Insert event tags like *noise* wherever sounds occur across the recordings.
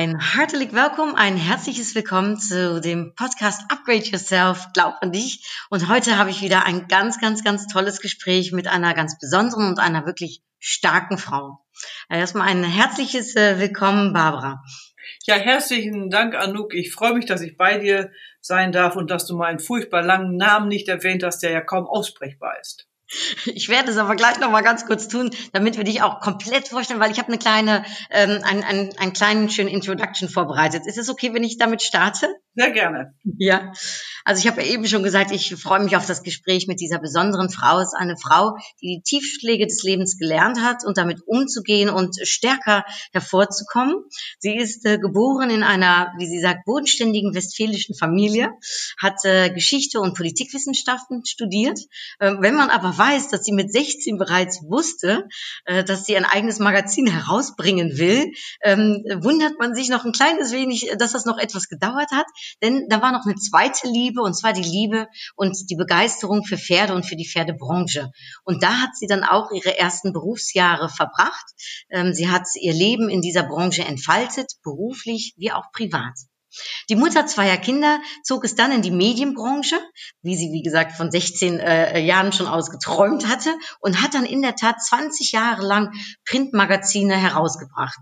Ein herzlich willkommen, ein herzliches Willkommen zu dem Podcast Upgrade Yourself, glaub an dich. Und heute habe ich wieder ein ganz, ganz, ganz tolles Gespräch mit einer ganz besonderen und einer wirklich starken Frau. Erstmal ein herzliches äh, Willkommen, Barbara. Ja, herzlichen Dank, Anouk. Ich freue mich, dass ich bei dir sein darf und dass du meinen furchtbar langen Namen nicht erwähnt hast, der ja kaum aussprechbar ist. Ich werde es aber gleich noch mal ganz kurz tun, damit wir dich auch komplett vorstellen, weil ich habe eine kleine, ähm, einen, einen, einen kleinen schönen Introduction vorbereitet. Ist es okay, wenn ich damit starte? Sehr gerne. Ja, also ich habe eben schon gesagt, ich freue mich auf das Gespräch mit dieser besonderen Frau. Es ist eine Frau, die die Tiefschläge des Lebens gelernt hat und damit umzugehen und stärker hervorzukommen. Sie ist äh, geboren in einer, wie sie sagt, bodenständigen westfälischen Familie, hat äh, Geschichte und Politikwissenschaften studiert. Äh, wenn man aber weiß, dass sie mit 16 bereits wusste, äh, dass sie ein eigenes Magazin herausbringen will, ähm, wundert man sich noch ein kleines wenig, dass das noch etwas gedauert hat. Denn da war noch eine zweite Liebe, und zwar die Liebe und die Begeisterung für Pferde und für die Pferdebranche. Und da hat sie dann auch ihre ersten Berufsjahre verbracht. Ähm, sie hat ihr Leben in dieser Branche entfaltet, beruflich wie auch privat. Die Mutter zweier Kinder zog es dann in die Medienbranche, wie sie, wie gesagt, von 16 äh, Jahren schon aus geträumt hatte und hat dann in der Tat 20 Jahre lang Printmagazine herausgebracht.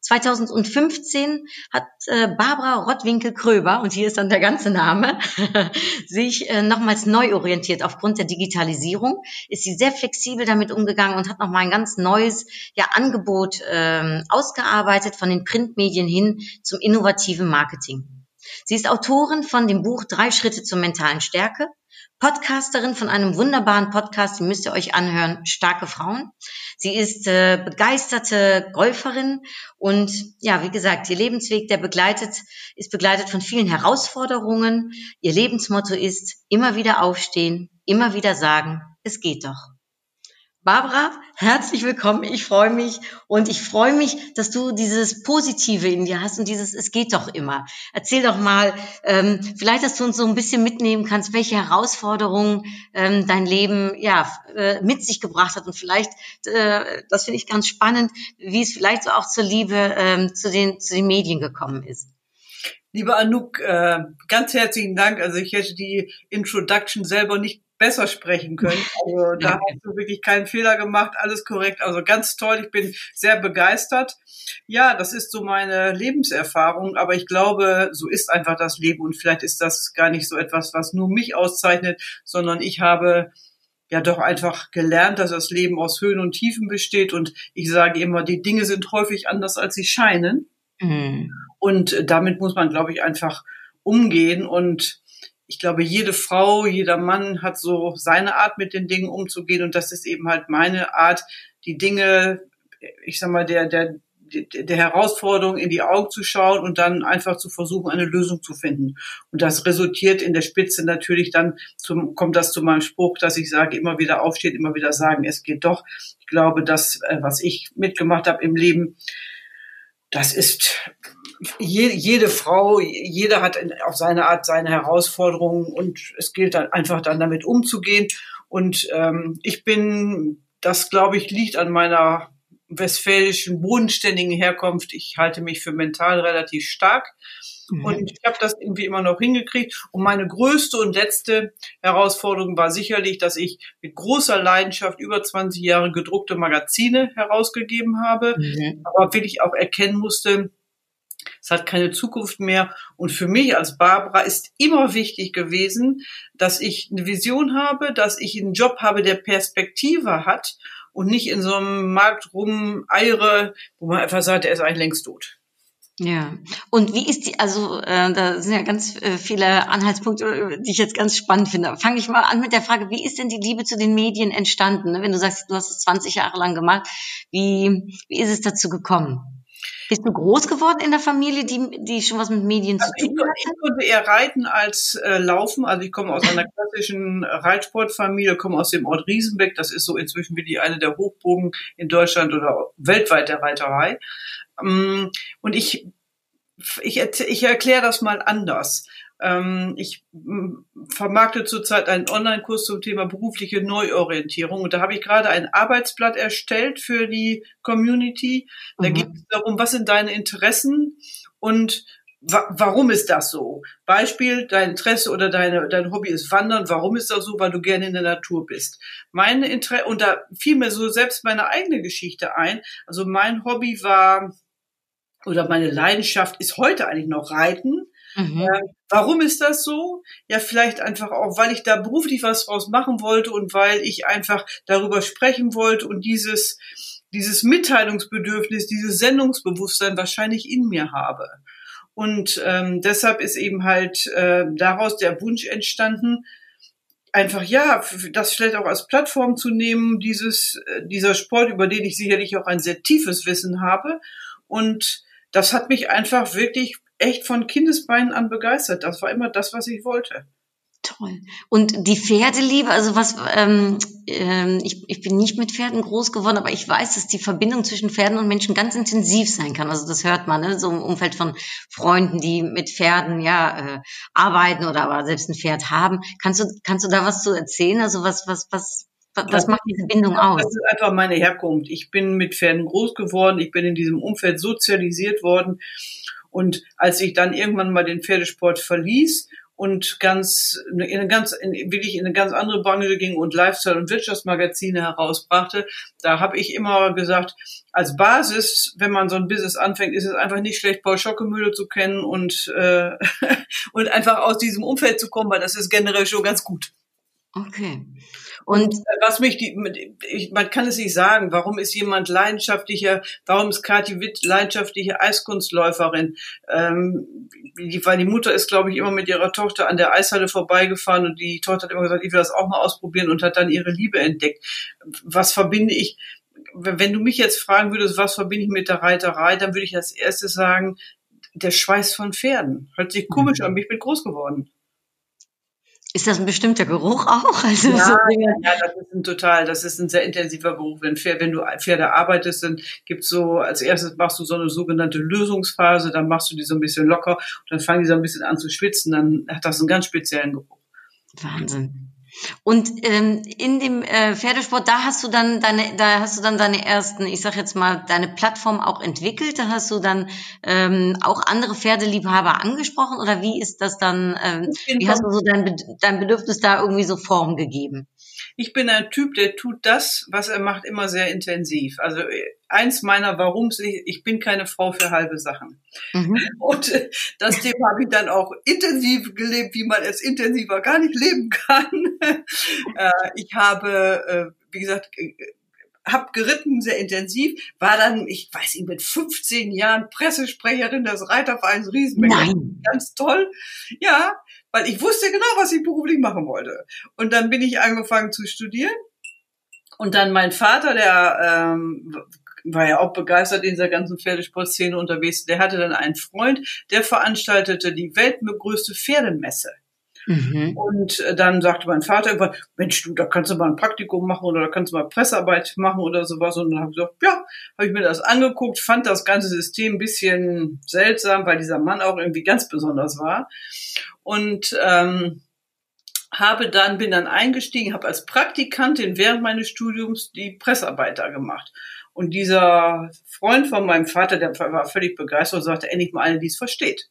2015 hat äh, Barbara Rottwinkel-Kröber, und hier ist dann der ganze Name, *laughs* sich äh, nochmals neu orientiert. Aufgrund der Digitalisierung ist sie sehr flexibel damit umgegangen und hat nochmal ein ganz neues ja, Angebot ähm, ausgearbeitet von den Printmedien hin zum innovativen Marketing. Sie ist Autorin von dem Buch Drei Schritte zur mentalen Stärke, Podcasterin von einem wunderbaren Podcast, den müsst ihr euch anhören, Starke Frauen. Sie ist äh, begeisterte Golferin und ja, wie gesagt, ihr Lebensweg, der begleitet, ist begleitet von vielen Herausforderungen. Ihr Lebensmotto ist immer wieder aufstehen, immer wieder sagen, es geht doch. Barbara, herzlich willkommen. Ich freue mich und ich freue mich, dass du dieses Positive in dir hast und dieses Es geht doch immer. Erzähl doch mal, ähm, vielleicht, dass du uns so ein bisschen mitnehmen kannst, welche Herausforderungen ähm, dein Leben ja äh, mit sich gebracht hat und vielleicht, äh, das finde ich ganz spannend, wie es vielleicht so auch zur Liebe ähm, zu den zu den Medien gekommen ist. Liebe Anouk, äh, ganz herzlichen Dank. Also ich hätte die Introduction selber nicht besser sprechen können. Also *laughs* da hast du wirklich keinen Fehler gemacht, alles korrekt. Also ganz toll, ich bin sehr begeistert. Ja, das ist so meine Lebenserfahrung, aber ich glaube, so ist einfach das Leben und vielleicht ist das gar nicht so etwas, was nur mich auszeichnet, sondern ich habe ja doch einfach gelernt, dass das Leben aus Höhen und Tiefen besteht und ich sage immer, die Dinge sind häufig anders, als sie scheinen. Mhm. Und damit muss man, glaube ich, einfach umgehen und ich glaube, jede Frau, jeder Mann hat so seine Art, mit den Dingen umzugehen. Und das ist eben halt meine Art, die Dinge, ich sag mal, der, der, der Herausforderung in die Augen zu schauen und dann einfach zu versuchen, eine Lösung zu finden. Und das resultiert in der Spitze natürlich dann zum, kommt das zu meinem Spruch, dass ich sage, immer wieder aufstehen, immer wieder sagen, es geht doch. Ich glaube, das, äh, was ich mitgemacht habe im Leben, das ist jede, jede Frau, jeder hat auf seine Art seine Herausforderungen und es gilt dann einfach dann damit umzugehen. Und ähm, ich bin, das glaube ich, liegt an meiner westfälischen bodenständigen Herkunft. Ich halte mich für mental relativ stark. Mhm. Und ich habe das irgendwie immer noch hingekriegt. Und meine größte und letzte Herausforderung war sicherlich, dass ich mit großer Leidenschaft über 20 Jahre gedruckte Magazine herausgegeben habe, mhm. aber wirklich auch erkennen musste, es hat keine Zukunft mehr. Und für mich als Barbara ist immer wichtig gewesen, dass ich eine Vision habe, dass ich einen Job habe, der Perspektive hat und nicht in so einem Markt rumeiere, wo man einfach sagt, er ist eigentlich längst tot. Ja, und wie ist die, also äh, da sind ja ganz äh, viele Anhaltspunkte, die ich jetzt ganz spannend finde. Fange ich mal an mit der Frage, wie ist denn die Liebe zu den Medien entstanden? Ne? Wenn du sagst, du hast es 20 Jahre lang gemacht, wie, wie ist es dazu gekommen? Bist du groß geworden in der Familie, die, die schon was mit Medien zu Also ich, tun hatte? ich konnte eher reiten als äh, laufen. Also ich komme aus einer *laughs* klassischen Reitsportfamilie, komme aus dem Ort Riesenbeck. Das ist so inzwischen wie die eine der Hochburgen in Deutschland oder weltweit der Reiterei. Mm, Und ich, ich, ich erkläre das mal anders. Ähm, Ich mm, vermarkte zurzeit einen Online-Kurs zum Thema berufliche Neuorientierung. Und da habe ich gerade ein Arbeitsblatt erstellt für die Community. Da Mhm. geht es darum, was sind deine Interessen und wa warum ist das so? Beispiel, dein Interesse oder deine, dein Hobby ist Wandern. Warum ist das so? Weil du gerne in der Natur bist. Meine Interesse, und da fiel mir so selbst meine eigene Geschichte ein. Also mein Hobby war, oder meine Leidenschaft ist heute eigentlich noch Reiten. Mhm. Ähm, Warum ist das so? Ja, vielleicht einfach auch, weil ich da beruflich was draus machen wollte und weil ich einfach darüber sprechen wollte und dieses, dieses Mitteilungsbedürfnis, dieses Sendungsbewusstsein wahrscheinlich in mir habe. Und ähm, deshalb ist eben halt äh, daraus der Wunsch entstanden, einfach ja, das vielleicht auch als Plattform zu nehmen, dieses, äh, dieser Sport, über den ich sicherlich auch ein sehr tiefes Wissen habe. Und das hat mich einfach wirklich echt von Kindesbeinen an begeistert. Das war immer das, was ich wollte. Toll. Und die Pferdeliebe, also was, ähm, ähm, ich, ich bin nicht mit Pferden groß geworden, aber ich weiß, dass die Verbindung zwischen Pferden und Menschen ganz intensiv sein kann. Also das hört man, ne? so im Umfeld von Freunden, die mit Pferden ja äh, arbeiten oder aber selbst ein Pferd haben. Kannst du, kannst du da was zu erzählen? Also was, was, was, was, was macht diese Bindung aus? Das ist einfach meine Herkunft. Ich bin mit Pferden groß geworden. Ich bin in diesem Umfeld sozialisiert worden. Und als ich dann irgendwann mal den Pferdesport verließ und ganz in eine ganz in, wirklich in eine ganz andere Branche ging und Lifestyle und Wirtschaftsmagazine herausbrachte, da habe ich immer gesagt, als Basis, wenn man so ein Business anfängt, ist es einfach nicht schlecht, Paul Schockemühle zu kennen und äh, *laughs* und einfach aus diesem Umfeld zu kommen, weil das ist generell schon ganz gut. Okay. Und was mich die, ich, man kann es nicht sagen, warum ist jemand leidenschaftlicher, warum ist Kathi Witt leidenschaftliche Eiskunstläuferin? Ähm, die, weil die Mutter ist, glaube ich, immer mit ihrer Tochter an der Eishalle vorbeigefahren und die Tochter hat immer gesagt, ich will das auch mal ausprobieren und hat dann ihre Liebe entdeckt. Was verbinde ich? Wenn du mich jetzt fragen würdest, was verbinde ich mit der Reiterei, dann würde ich als erstes sagen, der Schweiß von Pferden. Hört sich komisch an, ich bin groß geworden. Ist das ein bestimmter Geruch auch? *laughs* Also Ja, so, Ja, das ist ein total, das ist ein sehr intensiver Beruf. Wenn, wenn du Pferde arbeitest, dann gibt's so, als erstes machst du so eine sogenannte Lösungsphase, dann machst du die so ein bisschen locker und dann fangen die so ein bisschen an zu schwitzen, dann hat das einen ganz speziellen Geruch. Wahnsinn. Und ähm, in dem äh, Pferdesport, da hast du dann deine, da hast du dann deine ersten, ich sag jetzt mal, deine Plattform auch entwickelt. Da hast du dann ähm, auch andere Pferdeliebhaber angesprochen oder wie ist das dann? Ähm, wie hast du so dein, dein Bedürfnis da irgendwie so Form gegeben? Ich bin ein Typ, der tut das, was er macht, immer sehr intensiv. Also äh, eins meiner Warums, ich, ich bin keine Frau für halbe Sachen. Mhm. *laughs* Und äh, das Thema habe ich dann auch intensiv gelebt, wie man es intensiver gar nicht leben kann. *laughs* äh, ich habe, wie gesagt, hab geritten sehr intensiv, war dann, ich weiß nicht, mit 15 Jahren Pressesprecherin des Reitervereins Riesenbeck. Nein. Ganz toll. Ja, weil ich wusste genau, was ich beruflich machen wollte. Und dann bin ich angefangen zu studieren. Und dann mein Vater, der ähm, war ja auch begeistert in dieser ganzen Pferdesportszene unterwegs, der hatte dann einen Freund, der veranstaltete die weltgrößte Pferdemesse. Mhm. Und äh, dann sagte mein Vater irgendwann, Mensch, du, da kannst du mal ein Praktikum machen oder da kannst du mal Pressearbeit machen oder sowas. Und dann habe ich gesagt, ja, habe ich mir das angeguckt, fand das ganze System ein bisschen seltsam, weil dieser Mann auch irgendwie ganz besonders war. Und ähm, habe dann, bin dann eingestiegen, habe als Praktikantin während meines Studiums die Pressearbeit da gemacht. Und dieser Freund von meinem Vater, der war völlig begeistert und sagte, endlich mal eine, die es versteht.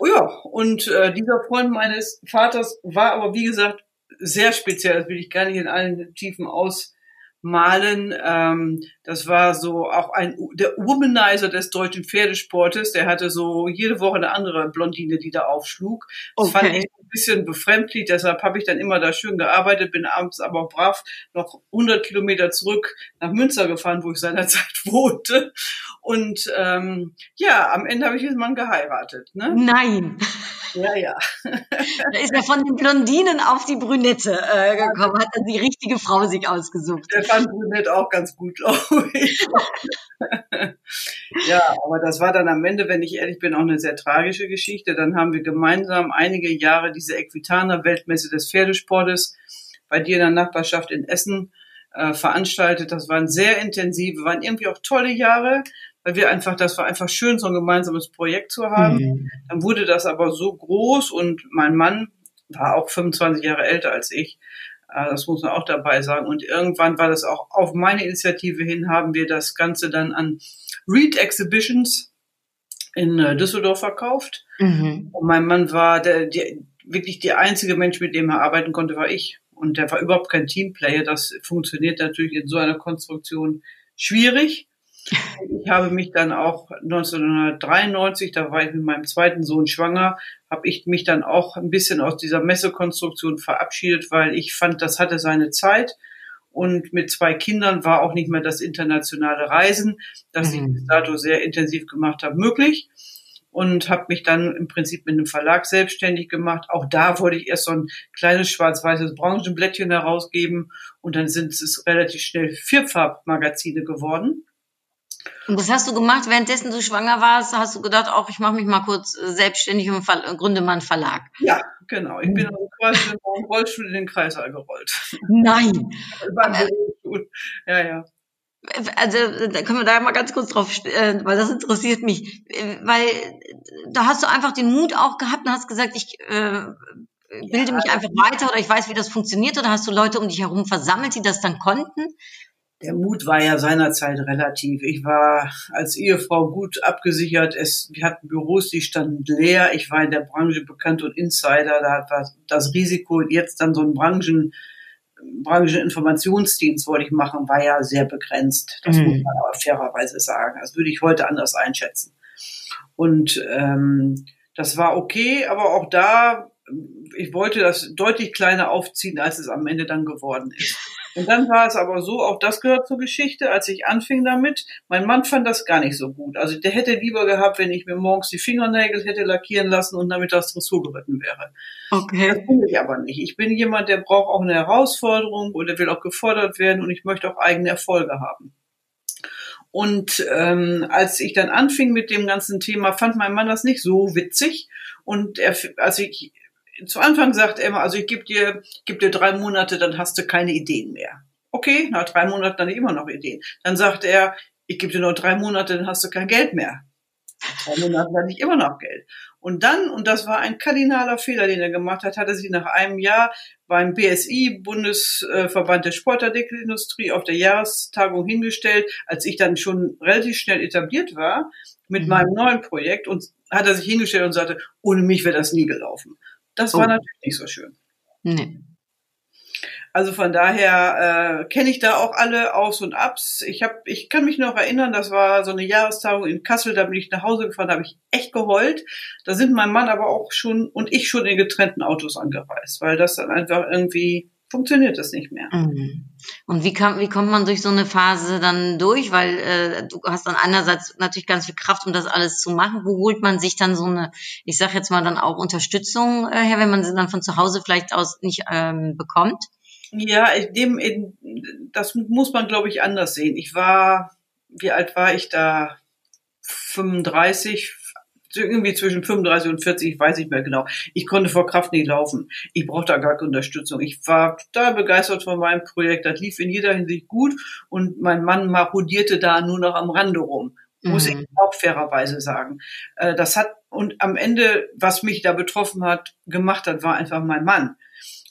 Oh ja, und äh, dieser Freund meines Vaters war aber, wie gesagt, sehr speziell. Das will ich gar nicht in allen Tiefen ausmalen. Ähm, das war so auch ein der Womanizer des deutschen Pferdesportes. Der hatte so jede Woche eine andere Blondine, die da aufschlug. Das Okay. fand ich ein bisschen befremdlich. Deshalb habe ich dann immer da schön gearbeitet, bin abends aber auch brav noch 100 Kilometer zurück nach Münster gefahren, wo ich seinerzeit *laughs* wohnte. Und ähm, ja, am Ende habe ich diesen Mann geheiratet. Ne? Nein. Ja, ja. *laughs* Da ist er von den Blondinen auf die Brünette äh, gekommen, hat dann die richtige Frau sich ausgesucht. Der fand Brunette auch ganz gut, *laughs* glaube ich. Ja, aber das war dann am Ende, wenn ich ehrlich bin, auch eine sehr tragische Geschichte. Dann haben wir gemeinsam einige Jahre diese Equitana Weltmesse des Pferdesportes bei dir in der Nachbarschaft in Essen äh, veranstaltet. Das waren sehr intensive, waren irgendwie auch tolle Jahre, weil wir einfach, das war einfach schön, so ein gemeinsames Projekt zu haben. Mhm. Dann wurde das aber so groß und mein Mann war auch 25 Jahre älter als ich. Äh, das muss man auch dabei sagen. Und irgendwann war das auch auf meine Initiative hin, haben wir das Ganze dann an Read Exhibitions in äh, Düsseldorf verkauft. Mhm. Und mein Mann war der, der, wirklich der einzige Mensch, mit dem er arbeiten konnte, war ich. Und der war überhaupt kein Teamplayer. Das funktioniert natürlich in so einer Konstruktion schwierig. *laughs* Ich habe mich dann auch 1993, da war ich mit meinem zweiten Sohn schwanger, habe ich mich dann auch ein bisschen aus dieser Messekonstruktion verabschiedet, weil ich fand, das hatte seine Zeit. Und mit zwei Kindern war auch nicht mehr das internationale Reisen, das ich mhm. bis dato sehr intensiv gemacht habe, möglich. Und habe mich dann im Prinzip mit einem Verlag selbstständig gemacht. Auch da wollte ich erst so ein kleines schwarz-weißes Branchenblättchen herausgeben. Und dann sind es relativ schnell Vierfarbmagazine geworden. Und was hast du gemacht, währenddessen du schwanger warst? Hast du gedacht, auch ich mache mich mal kurz äh, selbstständig und gründe mal einen Verlag? Ja, genau. Ich bin also quasi mit dem Rollstuhl in den Kreißsaal gerollt. Nein. *laughs* ja, ja. Also da können wir da mal ganz kurz drauf, äh, weil das interessiert mich, äh, weil da hast du einfach den Mut auch gehabt und hast gesagt, ich äh, bilde ja, mich einfach weiter oder ich weiß, wie das funktioniert oder hast du Leute um dich herum versammelt, die das dann konnten? der Mut war ja seinerzeit relativ. Ich war als Ehefrau gut abgesichert. Es, wir hatten Büros, die standen leer. Ich war in der Branche bekannt und Insider. Da war das Risiko, jetzt dann so einen Branchen, Brancheninformationsdienst wollte ich machen, war ja sehr begrenzt. Das mhm. muss man aber fairerweise sagen. Das würde ich heute anders einschätzen. Und ähm, das war okay, aber auch da, ich wollte das deutlich kleiner aufziehen, als es am Ende dann geworden ist. Und dann war es aber so, auch das gehört zur Geschichte, als ich anfing damit, mein Mann fand das gar nicht so gut. Also der hätte lieber gehabt, wenn ich mir morgens die Fingernägel hätte lackieren lassen und damit das Dressur geritten wäre. Okay. Das bin ich aber nicht. Ich bin jemand, der braucht auch eine Herausforderung oder will auch gefordert werden und ich möchte auch eigene Erfolge haben. Und ähm, als ich dann anfing mit dem ganzen Thema, fand mein Mann das nicht so witzig. Und er, als ich zu Anfang sagt er immer, also ich gebe dir, geb dir drei Monate, dann hast du keine Ideen mehr. Okay, nach drei Monaten dann immer noch Ideen. Dann sagt er, ich gebe dir noch drei Monate, dann hast du kein Geld mehr. Nach drei Monaten dann nicht immer noch Geld. Und dann, und das war ein kardinaler Fehler, den er gemacht hat, hat er sich nach einem Jahr beim BSI, Bundesverband der Sportartikelindustrie, auf der Jahrestagung hingestellt, als ich dann schon relativ schnell etabliert war mit mhm. meinem neuen Projekt und hat er sich hingestellt und sagte, ohne mich wäre das nie gelaufen. Das war oh. natürlich nicht so schön. Nee. Also von daher äh, kenne ich da auch alle Aus und Abs. Ich habe, ich kann mich noch erinnern, das war so eine Jahrestagung in Kassel, da bin ich nach Hause gefahren, da habe ich echt geheult. Da sind mein Mann aber auch schon und ich schon in getrennten Autos angereist, weil das dann einfach irgendwie funktioniert das nicht mehr. Mhm. Und wie, kann, wie kommt man durch so eine Phase dann durch? Weil äh, du hast dann einerseits natürlich ganz viel Kraft, um das alles zu machen. Wo holt man sich dann so eine, ich sag jetzt mal dann auch Unterstützung äh, her, wenn man sie dann von zu Hause vielleicht aus nicht ähm, bekommt? Ja, dem, das muss man, glaube ich, anders sehen. Ich war, wie alt war ich da? 35, irgendwie zwischen 35 und 40, ich weiß nicht mehr genau. Ich konnte vor Kraft nicht laufen. Ich brauchte da gar keine Unterstützung. Ich war total begeistert von meinem Projekt. Das lief in jeder Hinsicht gut und mein Mann marodierte da nur noch am Rande rum. Muss mhm. ich auch fairerweise sagen. Äh, das hat, und am Ende, was mich da betroffen hat, gemacht hat, war einfach mein Mann.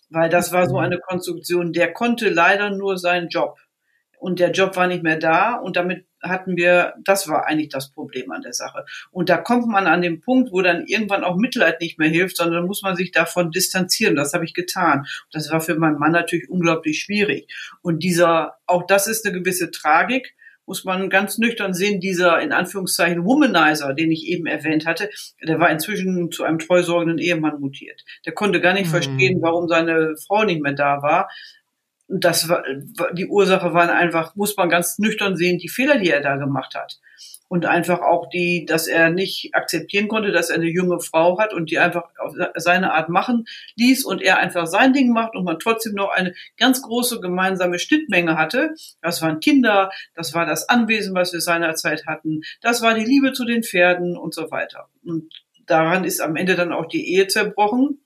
Weil das war so mhm. eine Konstruktion, der konnte leider nur seinen Job. Und der Job war nicht mehr da und damit hatten wir, das war eigentlich das Problem an der Sache. Und da kommt man an den Punkt, wo dann irgendwann auch Mitleid nicht mehr hilft, sondern muss man sich davon distanzieren. Das habe ich getan. Das war für meinen Mann natürlich unglaublich schwierig. Und dieser, auch das ist eine gewisse Tragik, muss man ganz nüchtern sehen, dieser in Anführungszeichen Womanizer, den ich eben erwähnt hatte, der war inzwischen zu einem treusorgenden Ehemann mutiert. Der konnte gar nicht mhm. verstehen, warum seine Frau nicht mehr da war das war, die Ursache waren einfach, muss man ganz nüchtern sehen, die Fehler, die er da gemacht hat. Und einfach auch die, dass er nicht akzeptieren konnte, dass er eine junge Frau hat und die einfach auf seine Art machen ließ und er einfach sein Ding macht und man trotzdem noch eine ganz große gemeinsame Schnittmenge hatte. Das waren Kinder, das war das Anwesen, was wir seinerzeit hatten, das war die Liebe zu den Pferden und so weiter. Und daran ist am Ende dann auch die Ehe zerbrochen.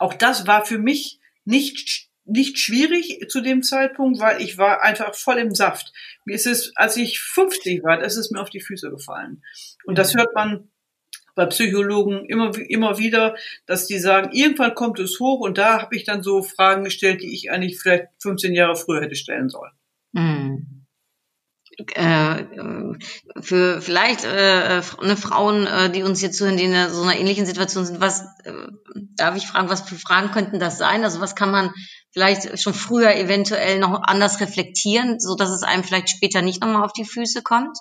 Auch das war für mich nicht nicht schwierig zu dem Zeitpunkt, weil ich war einfach voll im Saft. Mir ist es, als ich 50 war, ist es mir auf die Füße gefallen. Und das hört man bei Psychologen immer, immer wieder, dass die sagen, irgendwann kommt es hoch und da habe ich dann so Fragen gestellt, die ich eigentlich vielleicht 15 Jahre früher hätte stellen sollen. Mhm. Äh, für vielleicht äh, eine Frauen, äh, die uns jetzt zuhören, die in so einer ähnlichen Situation sind, was äh, darf ich fragen, was für Fragen könnten das sein? Also was kann man vielleicht schon früher eventuell noch anders reflektieren, so dass es einem vielleicht später nicht nochmal auf die Füße kommt?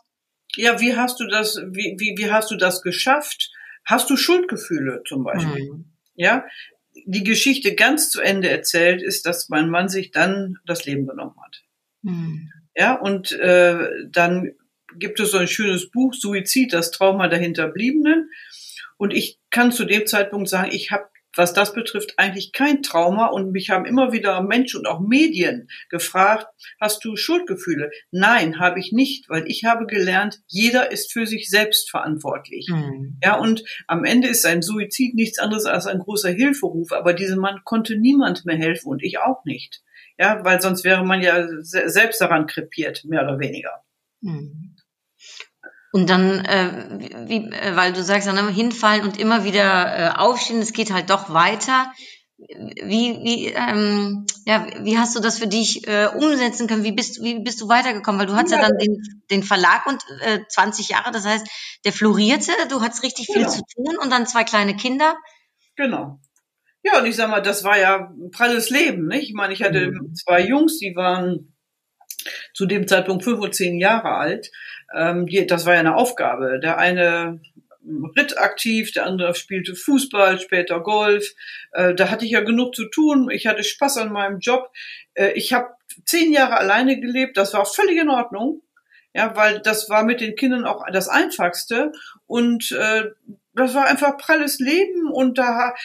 Ja, wie hast du das, wie, wie, wie hast du das geschafft? Hast du Schuldgefühle zum Beispiel? Mhm. Ja, die Geschichte ganz zu Ende erzählt ist, dass mein Mann sich dann das Leben genommen hat. Mhm. Ja, und äh, dann gibt es so ein schönes Buch, Suizid, das Trauma der Hinterbliebenen. Und ich kann zu dem Zeitpunkt sagen, ich habe was das betrifft, eigentlich kein Trauma. Und mich haben immer wieder Menschen und auch Medien gefragt, hast du Schuldgefühle? Nein, habe ich nicht, weil ich habe gelernt, jeder ist für sich selbst verantwortlich. Mhm. Ja, und am Ende ist ein Suizid nichts anderes als ein großer Hilferuf. Aber diesem Mann konnte niemand mehr helfen und ich auch nicht. Ja, weil sonst wäre man ja selbst daran krepiert, mehr oder weniger. Mhm. Und dann, äh, wie, äh, weil du sagst, dann immer hinfallen und immer wieder äh, aufstehen, es geht halt doch weiter. Wie, wie, ähm, ja, wie hast du das für dich äh, umsetzen können? Wie bist, wie bist du weitergekommen? Weil du hattest ja, ja dann den, den Verlag und äh, 20 Jahre, das heißt, der florierte, du hattest richtig viel genau. zu tun und dann zwei kleine Kinder. Genau. Ja, und ich sag mal, das war ja ein pralles Leben, nicht? Ich meine, ich hatte mhm. zwei Jungs, die waren zu dem Zeitpunkt fünf und zehn Jahre alt. Ähm, die, das war ja eine Aufgabe. Der eine ritt aktiv, der andere spielte Fußball, später Golf. Äh, da hatte ich ja genug zu tun. Ich hatte Spaß an meinem Job. Äh, ich habe zehn Jahre alleine gelebt. Das war völlig in Ordnung. Ja, weil das war mit den Kindern auch das Einfachste. Und äh, das war einfach pralles Leben und da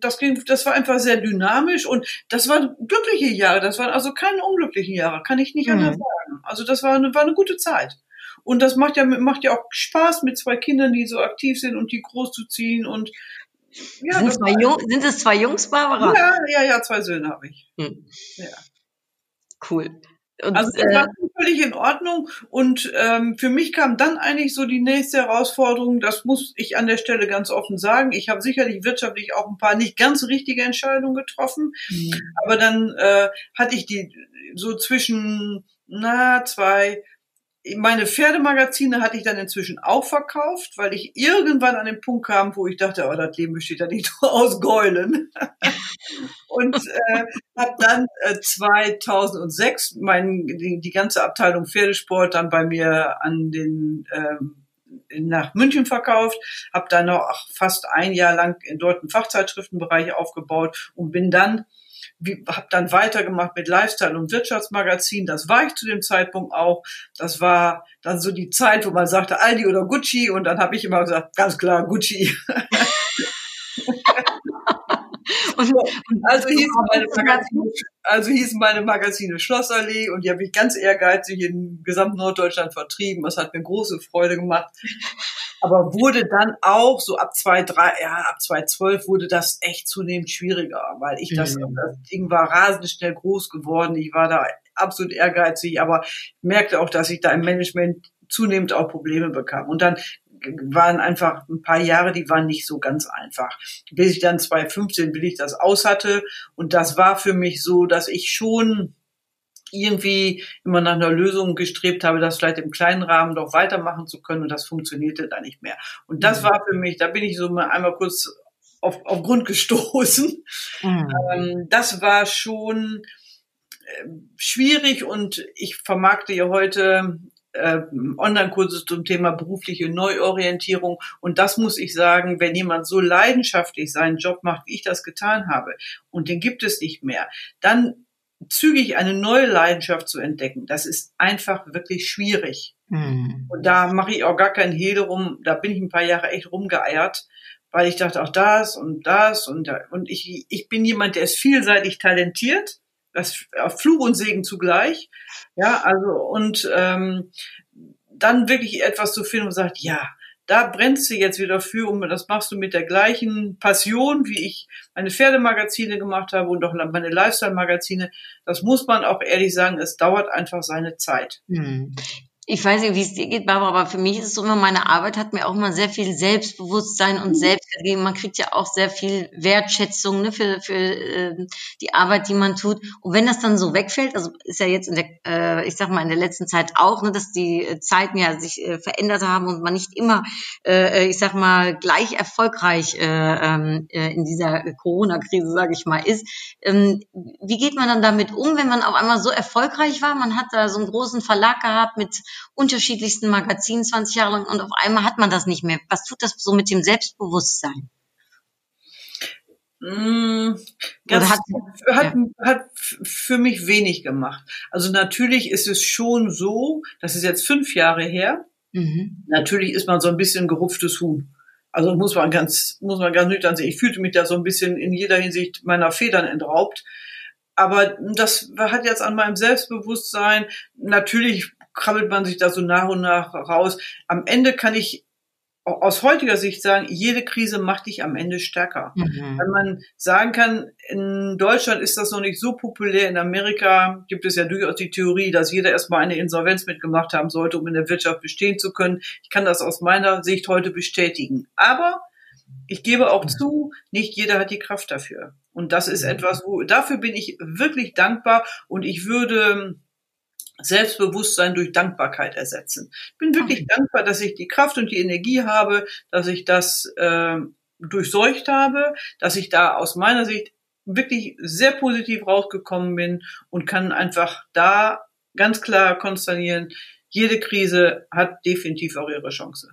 das ging, das war einfach sehr dynamisch und das waren glückliche Jahre. Das waren also keine unglücklichen Jahre, kann ich nicht mhm. anders sagen. Also das war eine, war eine gute Zeit. Und das macht ja, macht ja auch Spaß mit zwei Kindern, die so aktiv sind und die groß zu ziehen und ja, sind, zwei Jung, sind es zwei Jungs, Barbara? Ja, ja, ja, zwei Söhne habe ich. Hm. Ja. Cool. Und, also das war äh, völlig in Ordnung. Und ähm, für mich kam dann eigentlich so die nächste Herausforderung, das muss ich an der Stelle ganz offen sagen. Ich habe sicherlich wirtschaftlich auch ein paar nicht ganz richtige Entscheidungen getroffen. Mhm. Aber dann äh, hatte ich die so zwischen na zwei meine Pferdemagazine hatte ich dann inzwischen auch verkauft, weil ich irgendwann an den Punkt kam, wo ich dachte, oh, das Leben besteht ja nicht *laughs* nur aus Geulen. *laughs* und äh, habe dann äh, 2006 mein, die, die ganze Abteilung Pferdesport dann bei mir an den ähm, nach München verkauft, habe dann noch fast ein Jahr lang dort einen Fachzeitschriftenbereich aufgebaut und bin dann habe dann weitergemacht mit Lifestyle und Wirtschaftsmagazin. Das war ich zu dem Zeitpunkt auch. Das war dann so die Zeit, wo man sagte Aldi oder Gucci und dann habe ich immer gesagt, ganz klar Gucci. *laughs* und, also, hieß meine Magazine, also hießen meine Magazine Schlossallee und die habe ich ganz ehrgeizig in gesamten Norddeutschland vertrieben. Das hat mir große Freude gemacht aber wurde dann auch so ab zwei, drei, ja, ab zwei zwölf wurde das echt zunehmend schwieriger, weil ich das, mhm. das Ding war rasend schnell groß geworden. Ich war da absolut ehrgeizig, aber merkte auch, dass ich da im Management zunehmend auch Probleme bekam. Und dann waren einfach ein paar Jahre, die waren nicht so ganz einfach. Bis ich dann 2015 will ich das aus hatte. Und das war für mich so, dass ich schon irgendwie immer nach einer Lösung gestrebt habe, das vielleicht im kleinen Rahmen doch weitermachen zu können und das funktionierte dann nicht mehr. Und das mhm. war für mich, da bin ich so mal einmal kurz auf, auf Grund gestoßen. Mhm. Ähm, das war schon äh, schwierig und ich vermarkte ja heute äh, Online-Kurse zum Thema berufliche Neuorientierung. Und das muss ich sagen, wenn jemand so leidenschaftlich seinen Job macht, wie ich das getan habe, und den gibt es nicht mehr, dann zügig eine neue Leidenschaft zu entdecken, das ist einfach wirklich schwierig. Mhm. Und da mache ich auch gar keinen Hehl rum. Da bin ich ein paar Jahre echt rumgeeiert, weil ich dachte, auch das und das und da. Und ich, ich bin jemand, der ist vielseitig talentiert. Das Fluch und Segen zugleich. Ja, also und ähm, dann wirklich etwas zu finden und sagt, ja, da brennst du jetzt wieder für und das machst du mit der gleichen Passion, wie ich meine Pferdemagazine gemacht habe und auch meine Lifestyle-Magazine. Das muss man auch ehrlich sagen, es dauert einfach seine Zeit. Hm ich weiß nicht, wie es dir geht, Barbara, aber für mich ist es so immer, meine Arbeit hat mir auch immer sehr viel Selbstbewusstsein und mhm. Selbst gegeben. Man kriegt ja auch sehr viel Wertschätzung ne, für, für äh, die Arbeit, die man tut. Und wenn das dann so wegfällt, also ist ja jetzt in der, äh, ich sag mal, in der letzten Zeit auch, ne, dass die Zeiten ja sich äh, verändert haben und man nicht immer, äh, ich sag mal, gleich erfolgreich äh, ähm, äh, in dieser Corona-Krise, sage ich mal, ist. Ähm, wie geht man dann damit um, wenn man auf einmal so erfolgreich war? Man hat da so einen großen Verlag gehabt mit unterschiedlichsten Magazinen 20 Jahre lang und auf einmal hat man das nicht mehr. Was tut das so mit dem Selbstbewusstsein? Mm, das hat, hat, hat für mich wenig gemacht. Also natürlich ist es schon so, das ist jetzt fünf Jahre her, mhm. natürlich ist man so ein bisschen gerupftes Huhn. Also muss man ganz, muss man ganz nüchtern sehen. Ich fühlte mich da so ein bisschen in jeder Hinsicht meiner Federn entraubt. Aber das hat jetzt an meinem Selbstbewusstsein, natürlich krabbelt man sich da so nach und nach raus. Am Ende kann ich aus heutiger Sicht sagen, jede Krise macht dich am Ende stärker. Mhm. Wenn man sagen kann, in Deutschland ist das noch nicht so populär, in Amerika gibt es ja durchaus die Theorie, dass jeder erstmal eine Insolvenz mitgemacht haben sollte, um in der Wirtschaft bestehen zu können. Ich kann das aus meiner Sicht heute bestätigen. Aber ich gebe auch zu, nicht jeder hat die Kraft dafür. Und das ist mhm. etwas, wo, dafür bin ich wirklich dankbar und ich würde Selbstbewusstsein durch Dankbarkeit ersetzen. Ich bin wirklich okay. dankbar, dass ich die Kraft und die Energie habe, dass ich das äh, durchseucht habe, dass ich da aus meiner Sicht wirklich sehr positiv rausgekommen bin und kann einfach da ganz klar konstatieren, jede Krise hat definitiv auch ihre Chance.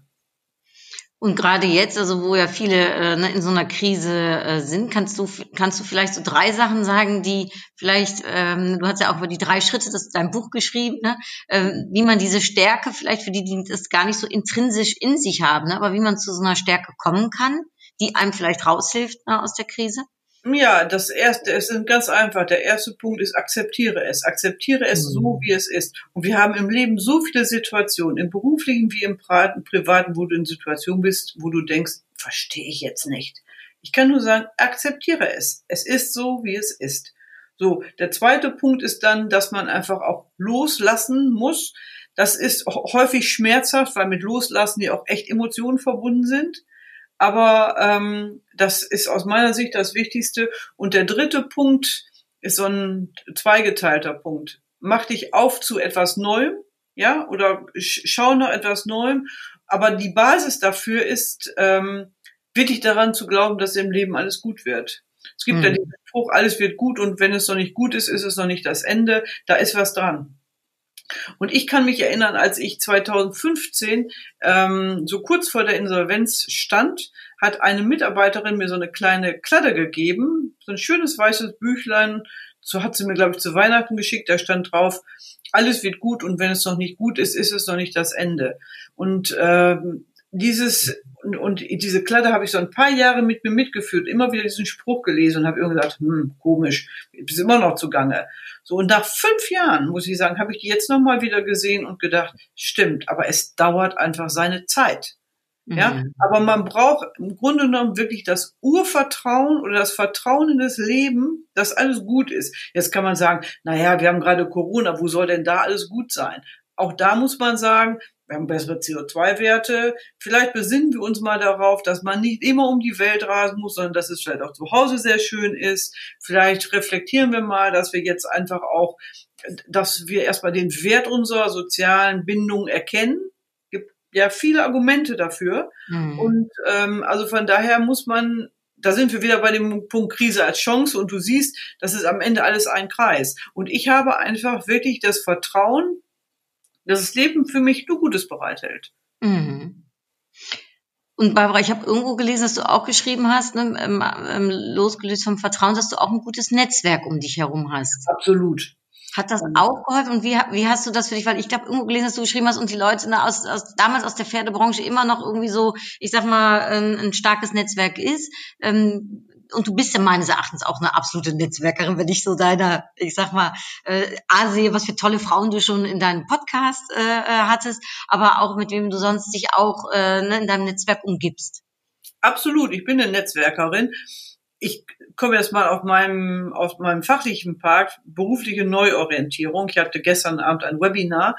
Und gerade jetzt, also wo ja viele äh, ne, in so einer Krise äh, sind, kannst du kannst du vielleicht so drei Sachen sagen, die vielleicht, ähm, du hast ja auch über die drei Schritte, das dein Buch geschrieben, ne, äh, wie man diese Stärke vielleicht für die, die das gar nicht so intrinsisch in sich haben, ne, aber wie man zu so einer Stärke kommen kann, die einem vielleicht raushilft ne, aus der Krise. Ja, das erste, es ist ganz einfach. Der erste Punkt ist, akzeptiere es. Akzeptiere es mhm. so, wie es ist. Und wir haben im Leben so viele Situationen, im beruflichen wie im privaten, wo du in Situationen bist, wo du denkst, verstehe ich jetzt nicht. Ich kann nur sagen, akzeptiere es. Es ist so, wie es ist. So, der zweite Punkt ist dann, dass man einfach auch loslassen muss. Das ist häufig schmerzhaft, weil mit Loslassen ja auch echt Emotionen verbunden sind. Aber ähm, das ist aus meiner Sicht das Wichtigste. Und der dritte Punkt ist so ein zweigeteilter Punkt. Mach dich auf zu etwas Neuem, ja, oder schau nach etwas Neuem. Aber die Basis dafür ist, ähm, wirklich daran zu glauben, dass im Leben alles gut wird. Es gibt mhm. ja hm. den Spruch, alles wird gut und wenn es noch nicht gut ist, ist es noch nicht das Ende. Da ist was dran. Und ich kann mich erinnern, als ich 2015 ähm, so kurz vor der Insolvenz stand, hat eine Mitarbeiterin mir so eine kleine Kladde gegeben, so ein schönes weißes Büchlein. So hat sie mir, glaube ich, zu Weihnachten geschickt. Da stand drauf, alles wird gut und wenn es noch nicht gut ist, ist es noch nicht das Ende. Und ähm, dieses und, und diese Kladde habe ich so ein paar Jahre mit mir mitgeführt, immer wieder diesen Spruch gelesen und habe irgendwie gedacht, hm, komisch, ist immer noch zugange. So und nach fünf Jahren muss ich sagen, habe ich die jetzt noch mal wieder gesehen und gedacht, stimmt, aber es dauert einfach seine Zeit. Ja, mhm. aber man braucht im Grunde genommen wirklich das Urvertrauen oder das Vertrauen in das Leben, dass alles gut ist. Jetzt kann man sagen, na ja, wir haben gerade Corona, wo soll denn da alles gut sein? Auch da muss man sagen, wir haben bessere CO2-Werte. Vielleicht besinnen wir uns mal darauf, dass man nicht immer um die Welt rasen muss, sondern dass es vielleicht auch zu Hause sehr schön ist. Vielleicht reflektieren wir mal, dass wir jetzt einfach auch, dass wir erstmal den Wert unserer sozialen Bindung erkennen. Gibt ja viele Argumente dafür. Mhm. Und ähm, also von daher muss man da sind wir wieder bei dem Punkt Krise als Chance und du siehst, das ist am Ende alles ein Kreis. Und ich habe einfach wirklich das Vertrauen, dass das Leben für mich nur Gutes bereithält. Mhm. Und Barbara, ich habe irgendwo gelesen, dass du auch geschrieben hast, ne, ähm, ähm, losgelöst vom Vertrauen, dass du auch ein gutes Netzwerk um dich herum hast. Absolut. Hat das auch geholfen? Und wie, wie hast du das für dich? Weil ich glaube, irgendwo gelesen, dass du geschrieben hast und die Leute ne, aus, aus, damals aus der Pferdebranche immer noch irgendwie so, ich sag mal, ein, ein starkes Netzwerk ist. Ähm, und du bist ja meines Erachtens auch eine absolute Netzwerkerin, wenn ich so deiner, ich sag mal, äh, A sehe, was für tolle Frauen du schon in deinem Podcast äh, äh, hattest, aber auch mit wem du sonst dich auch äh, ne, in deinem Netzwerk umgibst. Absolut, ich bin eine Netzwerkerin. Ich komme jetzt mal auf meinem, auf meinem fachlichen Part, berufliche Neuorientierung. Ich hatte gestern Abend ein Webinar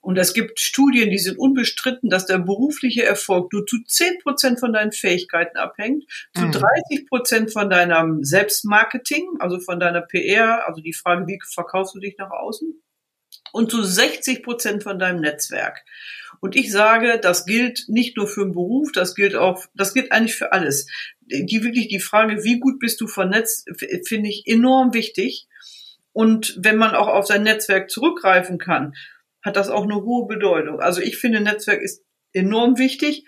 und es gibt Studien, die sind unbestritten, dass der berufliche Erfolg nur zu 10 Prozent von deinen Fähigkeiten abhängt, zu Mhm. 30 Prozent von deinem Selbstmarketing, also von deiner PR, also die Frage, wie verkaufst du dich nach außen, und zu 60 Prozent von deinem Netzwerk. Und ich sage, das gilt nicht nur für den Beruf, das gilt auch, das gilt eigentlich für alles. Die wirklich die Frage, wie gut bist du vernetzt, finde ich enorm wichtig. Und wenn man auch auf sein Netzwerk zurückgreifen kann, hat das auch eine hohe Bedeutung. Also ich finde, Netzwerk ist enorm wichtig.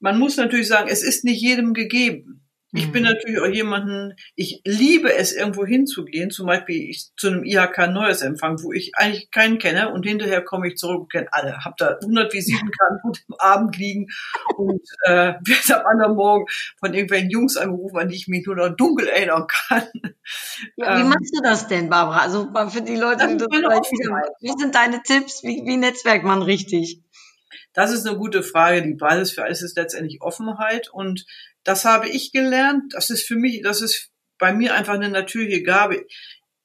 Man muss natürlich sagen, es ist nicht jedem gegeben. Ich Mhm. bin natürlich auch jemanden, ich liebe es, irgendwo hinzugehen, zum Beispiel ich, zu einem IHK Neues Empfang, wo ich eigentlich keinen kenne und hinterher komme ich zurück und kenne alle. Hab da 100 Visitenkarten vor dem Abend liegen und äh, *laughs* werde am anderen Morgen von irgendwelchen Jungs angerufen, an die ich mich nur noch dunkel erinnern kann. Ja, wie Ähm, machst du das denn, Barbara? Also für die Leute, die das vielleicht Offenheit. Was sind deine Tipps? Wie, wie netzwerkt man richtig? Das ist eine gute Frage. Die Basis für alles ist letztendlich Offenheit. Und das habe ich gelernt. Das ist für mich, das ist bei mir einfach eine natürliche Gabe.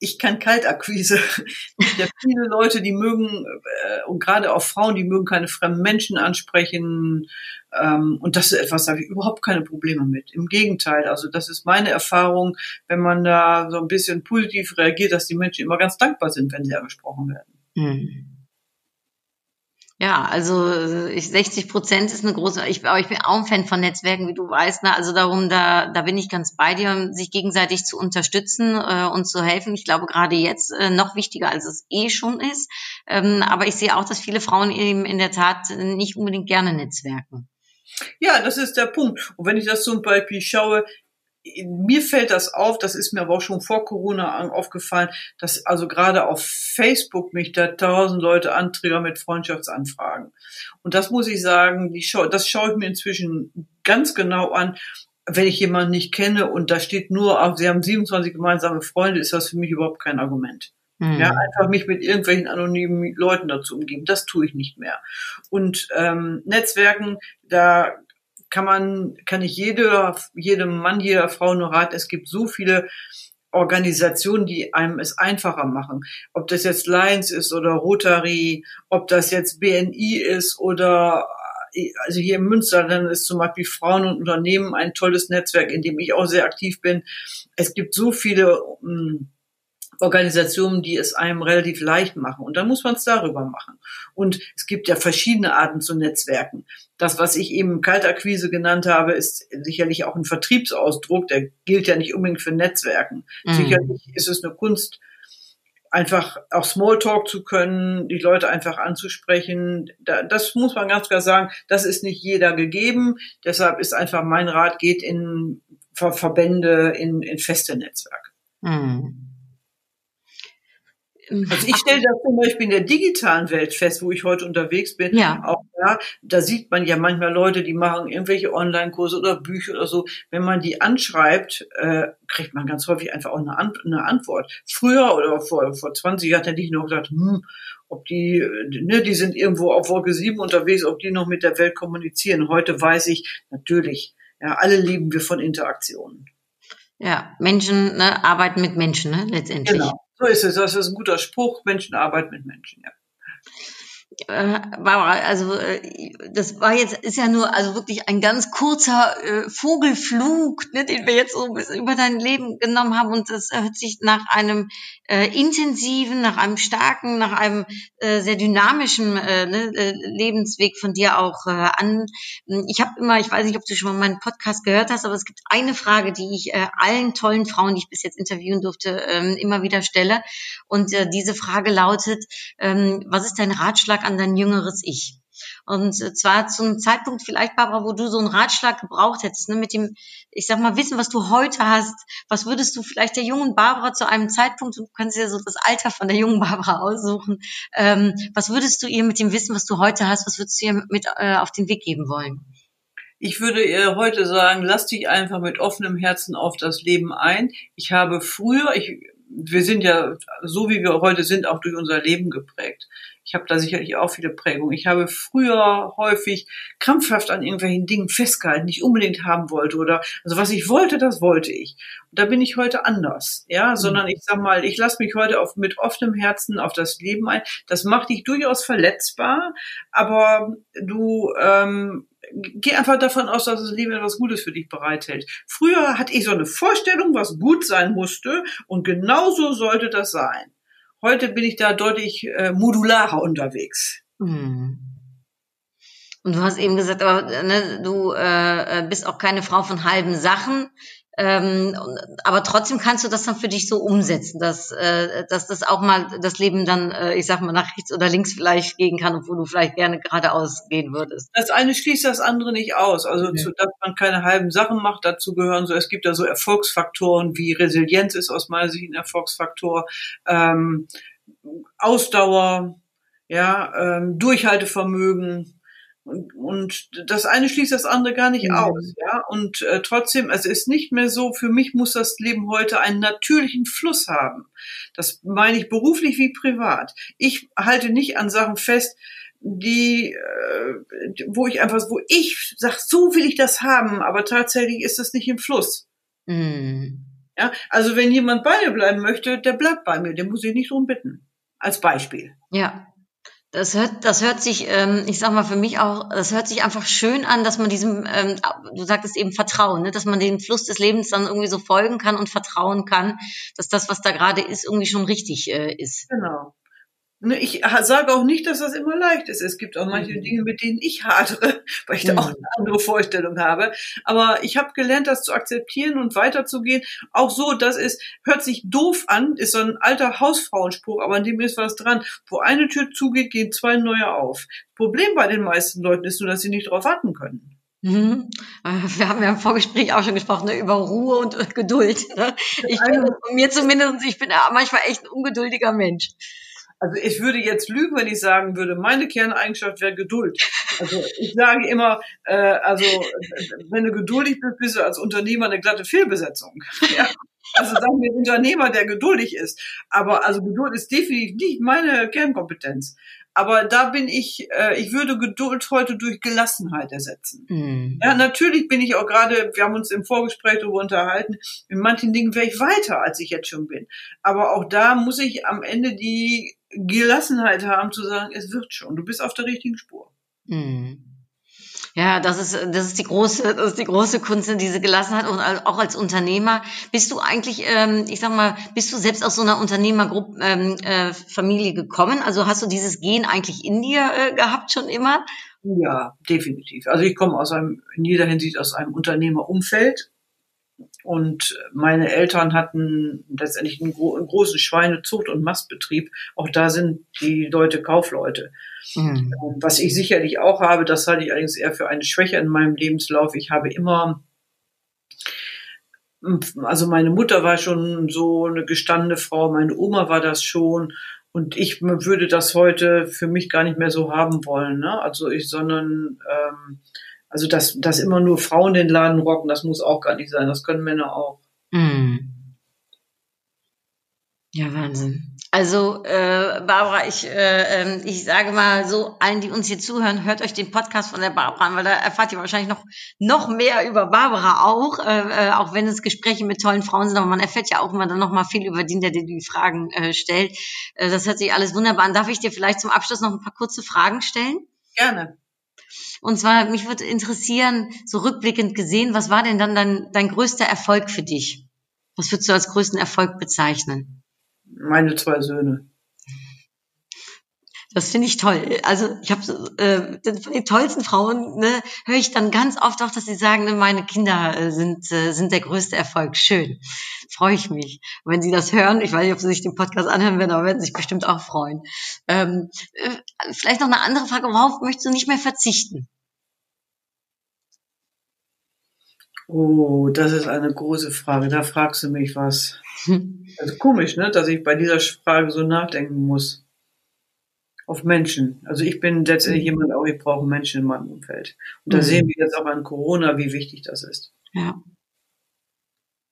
Ich kann Kaltakquise. *laughs* Ja, viele Leute, die mögen, äh, und gerade auch Frauen, die mögen keine fremden Menschen ansprechen. Ähm, und das ist etwas, da habe ich überhaupt keine Probleme mit. Im Gegenteil. Also das ist meine Erfahrung, wenn man da so ein bisschen positiv reagiert, dass die Menschen immer ganz dankbar sind, wenn sie angesprochen werden. Hm. Ja, also äh, ich, 60 Prozent ist eine große, ich, aber ich bin auch ein Fan von Netzwerken, wie du weißt. Ne? Also darum, da, da bin ich ganz bei dir, sich gegenseitig zu unterstützen äh, und zu helfen. Ich glaube gerade jetzt äh, noch wichtiger, als es eh schon ist. Ähm, aber ich sehe auch, dass viele Frauen eben in der Tat nicht unbedingt gerne netzwerken. Ja, das ist der Punkt. Und wenn ich das zum Beispiel schaue, mir fällt das auf, das ist mir aber auch schon vor Corona aufgefallen, dass also gerade auf Facebook mich da tausend Leute antriggern mit Freundschaftsanfragen. Und das muss ich sagen, die schau, das schaue ich mir inzwischen ganz genau an. Wenn ich jemanden nicht kenne und da steht nur, ach, sie haben 27 gemeinsame Freunde, ist das für mich überhaupt kein Argument. Hm. Ja, einfach mich mit irgendwelchen anonymen Leuten dazu umgeben. Das tue ich nicht mehr. Und ähm, Netzwerken, da kann man, kann ich jede, jedem Mann, jeder Frau nur raten, es gibt so viele Organisationen, die einem es einfacher machen. Ob das jetzt Lions ist oder Rotary, ob das jetzt BNI ist oder also hier in Münster, dann ist zum Beispiel Frauen und Unternehmen ein tolles Netzwerk, in dem ich auch sehr aktiv bin. Es gibt so viele ähm, Organisationen, die es einem relativ leicht machen. Und dann muss man es darüber machen. Und es gibt ja verschiedene Arten zu Netzwerken. Das, was ich eben Kaltakquise genannt habe, ist sicherlich auch ein Vertriebsausdruck. Der gilt ja nicht unbedingt für Netzwerken. Mhm. Sicherlich ist es eine Kunst, einfach auch Smalltalk zu können, die Leute einfach anzusprechen. Da, das muss man ganz klar sagen, das ist nicht jeder gegeben. Deshalb ist einfach mein Rat, geht in Ver Verbände, in, in feste Netzwerke. Hm. Also ich stelle das zum Beispiel in der digitalen Welt fest, wo ich heute unterwegs bin. Ja. Auch da, da sieht man ja manchmal Leute, die machen irgendwelche Online-Kurse oder Bücher oder so. Wenn man die anschreibt, äh, kriegt man ganz häufig einfach auch eine, Ant eine Antwort. Früher oder vor, vor 20 Jahren hätte ich noch gesagt, hm, ob die, ne, die sind irgendwo auf Wolke 7 unterwegs, ob die noch mit der Welt kommunizieren. Heute weiß ich, natürlich, ja, alle lieben wir von Interaktionen. Ja, Menschen ne, arbeiten mit Menschen, ne, letztendlich. Genau. So ist es. Das ist ein guter Spruch. Menschen arbeiten mit Menschen, ja. Äh, Barbara, also äh, das war jetzt ist ja nur also wirklich ein ganz kurzer äh, Vogelflug, ne, den wir jetzt so über dein Leben genommen haben und das hört sich nach einem äh, intensiven, nach einem starken, nach einem äh, sehr dynamischen äh, ne, äh, Lebensweg von dir auch äh, an. Ich habe immer, ich weiß nicht, ob du schon mal meinen Podcast gehört hast, aber es gibt eine Frage, die ich äh, allen tollen Frauen, die ich bis jetzt interviewen durfte, ähm, immer wieder stelle und äh, diese Frage lautet: ähm, Was ist dein Ratschlag an dein jüngeres Ich? Und zwar zu einem Zeitpunkt vielleicht, Barbara, wo du so einen Ratschlag gebraucht hättest, ne, mit dem, ich sag mal, Wissen, was du heute hast. Was würdest du vielleicht der jungen Barbara zu einem Zeitpunkt, du kannst ja so das Alter von der jungen Barbara aussuchen, ähm, was würdest du ihr mit dem Wissen, was du heute hast, was würdest du ihr mit äh, auf den Weg geben wollen? Ich würde ihr heute sagen, lass dich einfach mit offenem Herzen auf das Leben ein. Ich habe früher, ich, wir sind ja so wie wir heute sind, auch durch unser Leben geprägt. Ich habe da sicherlich auch viele Prägungen. Ich habe früher häufig krampfhaft an irgendwelchen Dingen festgehalten, die ich unbedingt haben wollte oder also was ich wollte, das wollte ich. Und da bin ich heute anders, ja, mhm. sondern ich sag mal, ich lasse mich heute auf, mit offenem Herzen auf das Leben ein. Das macht dich durchaus verletzbar, aber du ähm, geh einfach davon aus, dass das Leben etwas Gutes für dich bereithält. Früher hatte ich so eine Vorstellung, was gut sein musste und genauso sollte das sein. Heute bin ich da deutlich äh, modularer unterwegs. Hm. Und du hast eben gesagt, aber, ne, du äh, bist auch keine Frau von halben Sachen. Ähm, aber trotzdem kannst du das dann für dich so umsetzen, dass, äh, dass das auch mal das Leben dann, äh, ich sag mal, nach rechts oder links vielleicht gehen kann, obwohl du vielleicht gerne geradeaus gehen würdest. Das eine schließt das andere nicht aus. Also, okay. zu, dass man keine halben Sachen macht, dazu gehören so, es gibt da so Erfolgsfaktoren wie Resilienz ist aus meiner Sicht ein Erfolgsfaktor, ähm, Ausdauer, ja, ähm, Durchhaltevermögen, und, und das eine schließt das andere gar nicht mhm. aus, ja. Und äh, trotzdem, es ist nicht mehr so, für mich muss das Leben heute einen natürlichen Fluss haben. Das meine ich beruflich wie privat. Ich halte nicht an Sachen fest, die, äh, wo ich einfach, wo ich sage, so will ich das haben, aber tatsächlich ist das nicht im Fluss. Mhm. Ja, also wenn jemand bei mir bleiben möchte, der bleibt bei mir, den muss ich nicht drum bitten. Als Beispiel. Ja, das hört, das hört sich, ähm, ich sag mal für mich auch, das hört sich einfach schön an, dass man diesem, ähm, du sagtest eben Vertrauen, ne? dass man den Fluss des Lebens dann irgendwie so folgen kann und vertrauen kann, dass das, was da gerade ist, irgendwie schon richtig äh, ist. Genau. Ne, ich sage auch nicht, dass das immer leicht ist. Es gibt auch manche mhm. Dinge, mit denen ich hadere, *laughs* weil ich da auch mhm. eine andere Vorstellung habe. Aber ich habe gelernt, das zu akzeptieren und weiterzugehen. Auch so, das ist, hört sich doof an, ist so ein alter Hausfrauenspruch, aber an dem ist was dran. Wo eine Tür zugeht, gehen zwei neue auf. Problem bei den meisten Leuten ist nur, dass sie nicht darauf warten können. Mhm. Äh, wir haben ja im Vorgespräch auch schon gesprochen ne, über Ruhe und Geduld. Ne? Ich bin, mir zumindest, ich bin manchmal echt ein ungeduldiger Mensch. Also ich würde jetzt lügen, wenn ich sagen würde, meine Kerneigenschaft wäre Geduld. Also ich sage immer, äh, also wenn du geduldig bist, bist du als Unternehmer eine glatte Fehlbesetzung. *laughs* Ja? Also sagen wir Unternehmer, der geduldig ist. Aber also Geduld ist definitiv nicht meine Kernkompetenz. Aber da bin ich, äh, ich würde Geduld heute durch Gelassenheit ersetzen. Mhm. Ja, natürlich bin ich auch gerade, wir haben uns im Vorgespräch darüber unterhalten, in manchen Dingen wäre ich weiter, als ich jetzt schon bin. Aber auch da muss ich am Ende die Gelassenheit haben zu sagen, es wird schon, du bist auf der richtigen Spur. Mhm. Ja, das ist, das ist die große, das ist die große Kunst, diese Gelassenheit und auch als Unternehmer. Bist du eigentlich, ähm, ich sag mal, bist du selbst aus so einer Unternehmergruppe, ähm, äh, Familie gekommen? Also hast du dieses Gen eigentlich in dir äh, gehabt schon immer? Ja, definitiv. Also ich komme aus einem, in jeder Hinsicht aus einem Unternehmerumfeld. Und meine Eltern hatten letztendlich einen, gro einen großen Schweinezucht- und Mastbetrieb. Auch da sind die Leute Kaufleute. Mhm. Ähm, was ich sicherlich auch habe, das halte ich allerdings eher für eine Schwäche in meinem Lebenslauf. Ich habe immer also meine Mutter war schon so eine gestandene Frau, meine Oma war das schon und ich würde das heute für mich gar nicht mehr so haben wollen, ne? Also ich, sondern ähm, also dass, dass immer nur Frauen den Laden rocken, das muss auch gar nicht sein. Das können Männer auch. Mm. Ja, Wahnsinn. Also, äh, Barbara, ich, äh, ähm, ich sage mal so, allen, die uns hier zuhören, hört euch den Podcast von der Barbara an, weil da erfahrt ihr wahrscheinlich noch, noch mehr über Barbara auch, äh, äh, auch wenn es Gespräche mit tollen Frauen sind, aber man erfährt ja auch immer dann noch mal viel über den, der dir die Fragen äh, stellt. Äh, das hört sich alles wunderbar an. Darf ich dir vielleicht zum Abschluss noch ein paar kurze Fragen stellen? Gerne. Und zwar, mich würde interessieren, so rückblickend gesehen, was war denn dann dein, dein größter Erfolg für dich? Was würdest du als größten Erfolg bezeichnen? Meine zwei Söhne. Das finde ich toll. Also ich habe äh, von den tollsten Frauen ne, höre ich dann ganz oft auch, dass sie sagen, ne, meine Kinder äh, sind äh, sind der größte Erfolg. Schön, freue ich mich. Und wenn sie das hören, ich weiß nicht, ob sie sich den Podcast anhören werden, aber werden sich bestimmt auch freuen. Ähm, äh, vielleicht noch eine andere Frage: Worauf möchtest du nicht mehr verzichten? Oh, das ist eine große Frage. Da fragst du mich was. *laughs* Also komisch, ne, dass ich bei dieser Frage so nachdenken muss. Auf Menschen. Also ich bin letztendlich jemand, auch ich brauche Menschen in meinem Umfeld. Und da Mhm. sehen wir jetzt auch an Corona, wie wichtig das ist. Ja.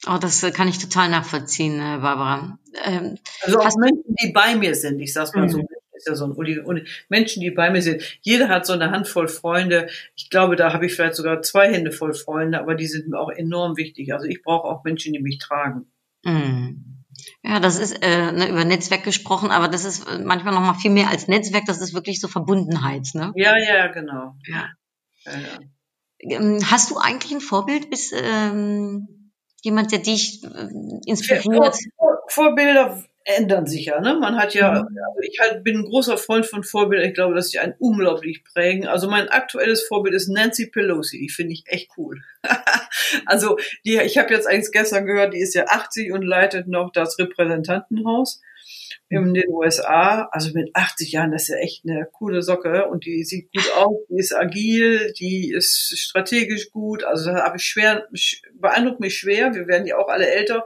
Oh, das äh, kann ich total nachvollziehen, äh, Barbara. Ähm, Also auch Menschen, die bei mir sind, ich sag's mal so, Mhm. ist ja so ein Menschen, die bei mir sind. Jeder hat so eine Handvoll Freunde. Ich glaube, da habe ich vielleicht sogar zwei Hände voll Freunde, aber die sind mir auch enorm wichtig. Also ich brauche auch Menschen, die mich tragen. mm. Ja, das ist äh, ne, über Netzwerk gesprochen, aber das ist äh, manchmal noch mal viel mehr als Netzwerk. Das ist wirklich so Verbundenheit. Ne? Ja, ja, genau. Ja. Ja, ja. Ähm, Hast du eigentlich ein Vorbild? Bist ähm, jemand, der dich äh, Vor, inspiriert? Vor- Vorbilder ändern sich ja, ne? Man hat ja, Mhm. also ich halt bin ein großer Freund von Vorbildern. Ich glaube, dass sie einen unglaublich prägen. Also mein aktuelles Vorbild ist Nancy Pelosi. Die finde ich echt cool. *laughs* also die, ich habe jetzt eigentlich gestern gehört, die ist ja 80 und leitet noch das Repräsentantenhaus in den USA. Also mit 80 Jahren, das ist ja echt eine coole Socke. Und die sieht gut aus, die ist agil, die ist strategisch gut. Also da habe ich schwer, beeindruckt mich schwer. Wir werden ja auch alle älter.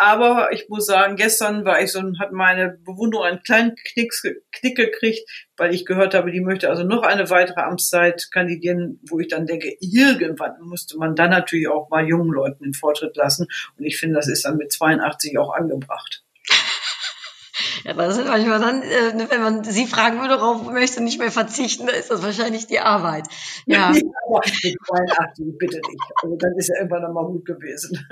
Aber ich muss sagen, gestern war ich so, hat meine Bewunderung einen kleinen Knicks, Knick gekriegt, weil ich gehört habe, die möchte also noch eine weitere Amtszeit kandidieren, wo ich dann denke, irgendwann musste man dann natürlich auch mal jungen Leuten den Vortritt lassen. Und ich finde, das ist dann mit 82 auch angebracht. Ja, das ist manchmal dann, äh, ne, wenn man sie fragen würde, worauf möchte nicht mehr verzichten, dann ist das wahrscheinlich die Arbeit. Ja. Aber mit 82, bitte nicht. Also dann ist ja irgendwann einmal gut gewesen.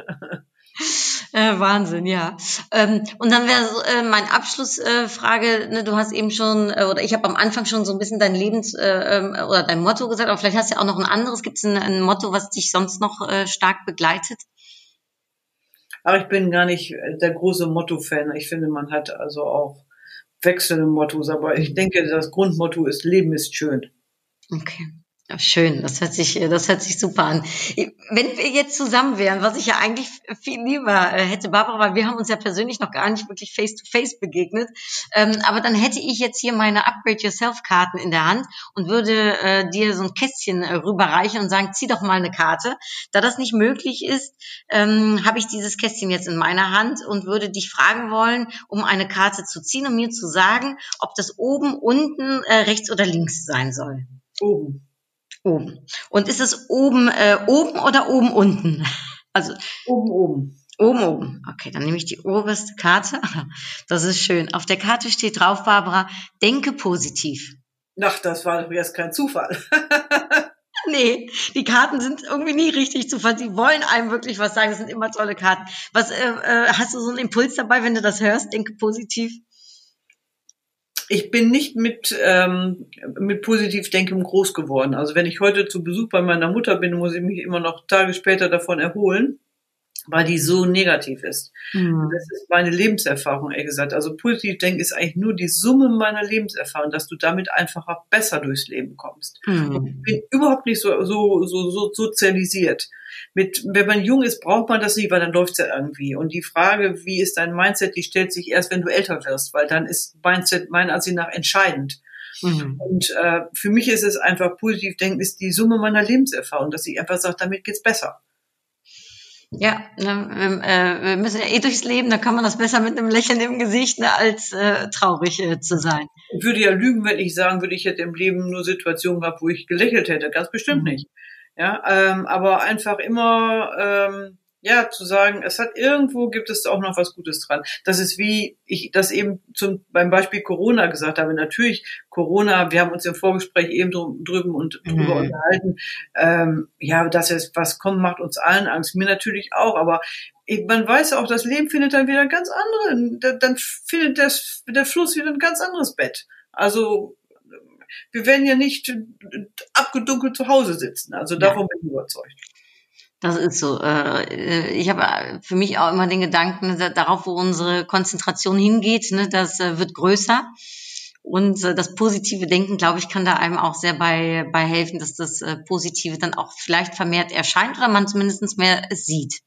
Äh, Wahnsinn, ja. Ähm, und dann wäre äh, meine Abschlussfrage, äh, ne, du hast eben schon, äh, oder ich habe am Anfang schon so ein bisschen dein Lebens- äh, ähm, oder dein Motto gesagt, aber vielleicht hast du ja auch noch ein anderes. Gibt es ein, ein Motto, was dich sonst noch stark begleitet? Aber ich bin gar nicht der große Motto-Fan. Ich finde, man hat also auch wechselnde Mottos. Aber ich denke, das Grundmotto ist, Leben ist schön. Okay. Schön, das hört sich, das hört sich super an. Wenn wir jetzt zusammen wären, was ich ja eigentlich viel lieber äh, hätte, Barbara, weil wir haben uns ja persönlich noch gar nicht wirklich face to face begegnet, ähm, aber dann hätte ich jetzt hier meine Upgrade Yourself Karten in der Hand und würde äh, dir so ein Kästchen äh, rüberreichen und sagen, zieh doch mal eine Karte. Da das nicht möglich ist, ähm, habe ich dieses Kästchen jetzt in meiner Hand und würde dich fragen wollen, um eine Karte zu ziehen und mir zu sagen, ob das oben, unten, äh, rechts oder links sein soll. Oben. Oben. Und ist es oben, äh, oben oder oben unten? *laughs* Also Oben, oben. oben, oben. Okay, dann nehme ich die oberste Karte. *laughs* Das ist schön. Auf der Karte steht drauf, Barbara, denke positiv. Ach, das war doch jetzt kein Zufall. *laughs* Nee, die Karten sind irgendwie nie richtig zu. Sie wollen einem wirklich was sagen. Das sind immer tolle Karten. Was äh, äh, hast du so einen Impuls dabei, wenn du das hörst? Denke positiv. Ich bin nicht mit, ähm, mit Positivdenken groß geworden. Also wenn ich heute zu Besuch bei meiner Mutter bin, muss ich mich immer noch Tage später davon erholen, weil die so negativ ist. Hm. Das ist meine Lebenserfahrung, ehrlich gesagt. Also Positivdenken ist eigentlich nur die Summe meiner Lebenserfahrung, dass du damit einfacher besser durchs Leben kommst. Ich Hm. bin überhaupt nicht so, so, so, so sozialisiert. Mit, wenn man jung ist, braucht man das nicht, weil dann läuft's ja irgendwie. Und die Frage, wie ist dein Mindset, die stellt sich erst, wenn du älter wirst, weil dann ist Mindset meiner Ansicht nach entscheidend. Hm. Und äh, für mich ist es einfach positiv denken, ist die Summe meiner Lebenserfahrung, dass ich einfach sage, damit geht's besser. Ja, ne, wir, äh, wir müssen ja eh durchs Leben, da kann man das besser mit einem Lächeln im Gesicht, ne, als äh, traurig äh, zu sein. Ich würde ja lügen, wenn ich sagen würde, ich hätte im Leben nur Situationen gehabt, wo ich gelächelt hätte. Ganz bestimmt Mhm. nicht. Ja, ähm, aber einfach immer ähm, ja zu sagen, es hat irgendwo gibt es auch noch was Gutes dran. Das ist wie ich das eben zum beim Beispiel Corona gesagt habe. Natürlich Corona, wir haben uns im Vorgespräch eben drum, drüben und drüber Mhm. unterhalten. Ähm, ja, dass jetzt was kommt, macht uns allen Angst. Mir natürlich auch, aber man weiß auch, das Leben findet dann wieder ein ganz anderen, da- dann findet das, der Fluss wieder ein ganz anderes Bett. Also wir werden ja nicht abgedunkelt zu Hause sitzen. Also davon bin ich überzeugt. Das ist so. Äh, ich habe für mich auch immer den Gedanken, da- darauf, wo unsere Konzentration hingeht, ne, das äh, wird größer. Und äh, das positive Denken, glaube ich, kann da einem auch sehr bei, bei helfen, dass das äh, Positive dann auch vielleicht vermehrt erscheint oder man zumindest mehr sieht.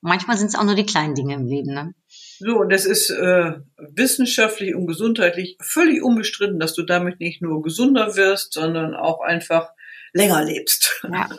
Und manchmal sind es auch nur die kleinen Dinge im Leben. Ne? So, und es ist äh, wissenschaftlich und gesundheitlich völlig unbestritten, dass du damit nicht nur gesunder wirst, sondern auch einfach länger lebst. Ja. *laughs*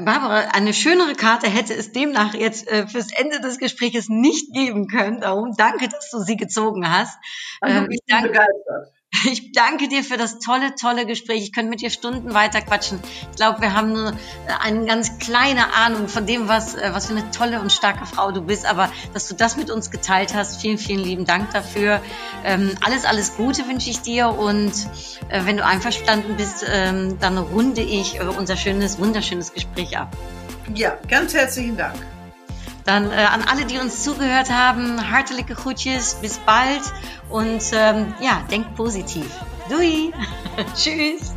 Barbara, eine schönere Karte hätte es demnach jetzt äh, fürs Ende des Gesprächs nicht geben können. Darum danke, dass du sie gezogen hast. Ähm, ich danke, begeistert. Ich danke dir für das tolle, tolle Gespräch. Ich könnte mit dir Stunden weiter quatschen. Ich glaube, wir haben nur äh, eine ganz kleine Ahnung von dem, was, äh, was für eine tolle und starke Frau du bist. Aber dass du das mit uns geteilt hast, vielen, vielen lieben Dank dafür. Ähm, alles, alles Gute wünsche ich dir. Und äh, wenn du einverstanden bist, ähm, dann runde ich äh, unser schönes, wunderschönes Gespräch ab. Ja, ganz herzlichen Dank. Dann äh, an alle, die uns zugehört haben, hartelijke groetjes, bis bald und ähm, ja, denkt positiv. Doei, *laughs* tschüss.